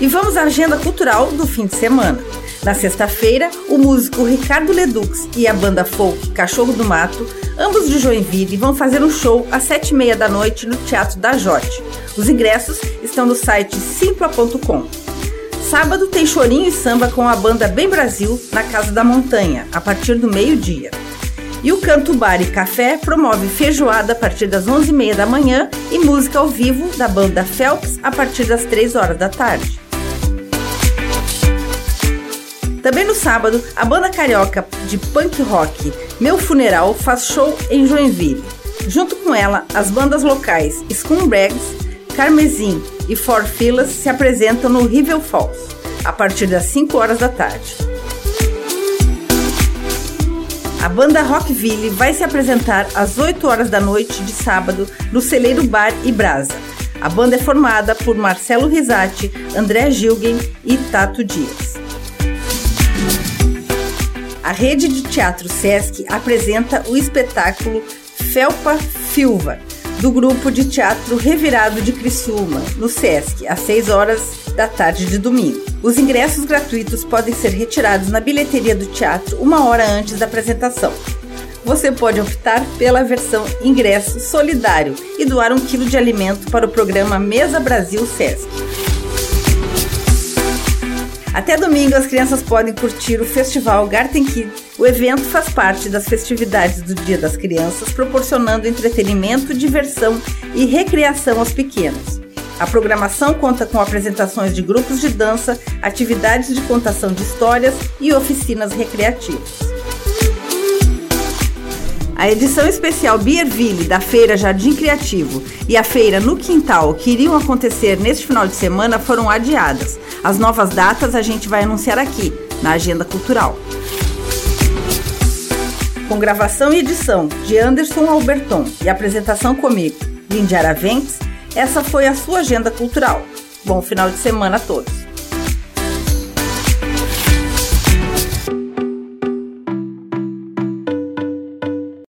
E vamos à agenda cultural do fim de semana. Na sexta-feira, o músico Ricardo Ledux e a banda folk Cachorro do Mato, ambos de Joinville, vão fazer um show às sete e meia da noite no Teatro da Jote. Os ingressos estão no site simpla.com. Sábado tem chorinho e samba com a banda Bem Brasil na Casa da Montanha, a partir do meio-dia. E o Canto Bar e Café promove feijoada a partir das 11h30 da manhã e música ao vivo da banda Phelps a partir das 3 horas da tarde. Também no sábado, a banda carioca de punk rock Meu Funeral faz show em Joinville. Junto com ela, as bandas locais Scumbags, Carmesim e Four Filas se apresentam no Rivel Falls, a partir das 5 horas da tarde. A banda Rockville vai se apresentar às 8 horas da noite de sábado no Celeiro Bar e Brasa. A banda é formada por Marcelo Risati, André Gilgen e Tato Dias. A rede de teatro Sesc apresenta o espetáculo Felpa Filva, do grupo de teatro Revirado de Criciúma, no Sesc, às 6 horas da tarde de domingo. Os ingressos gratuitos podem ser retirados na bilheteria do teatro uma hora antes da apresentação. Você pode optar pela versão ingresso solidário e doar um quilo de alimento para o programa Mesa Brasil Sesc. Até domingo, as crianças podem curtir o Festival Garten Kids. O evento faz parte das festividades do Dia das Crianças, proporcionando entretenimento, diversão e recreação aos pequenos. A programação conta com apresentações de grupos de dança, atividades de contação de histórias e oficinas recreativas. A edição especial Beerville da Feira Jardim Criativo e a feira no Quintal, que iriam acontecer neste final de semana, foram adiadas. As novas datas a gente vai anunciar aqui, na Agenda Cultural. Com gravação e edição de Anderson Alberton e apresentação comigo, Lindy Araventes, essa foi a sua agenda cultural. Bom final de semana a todos.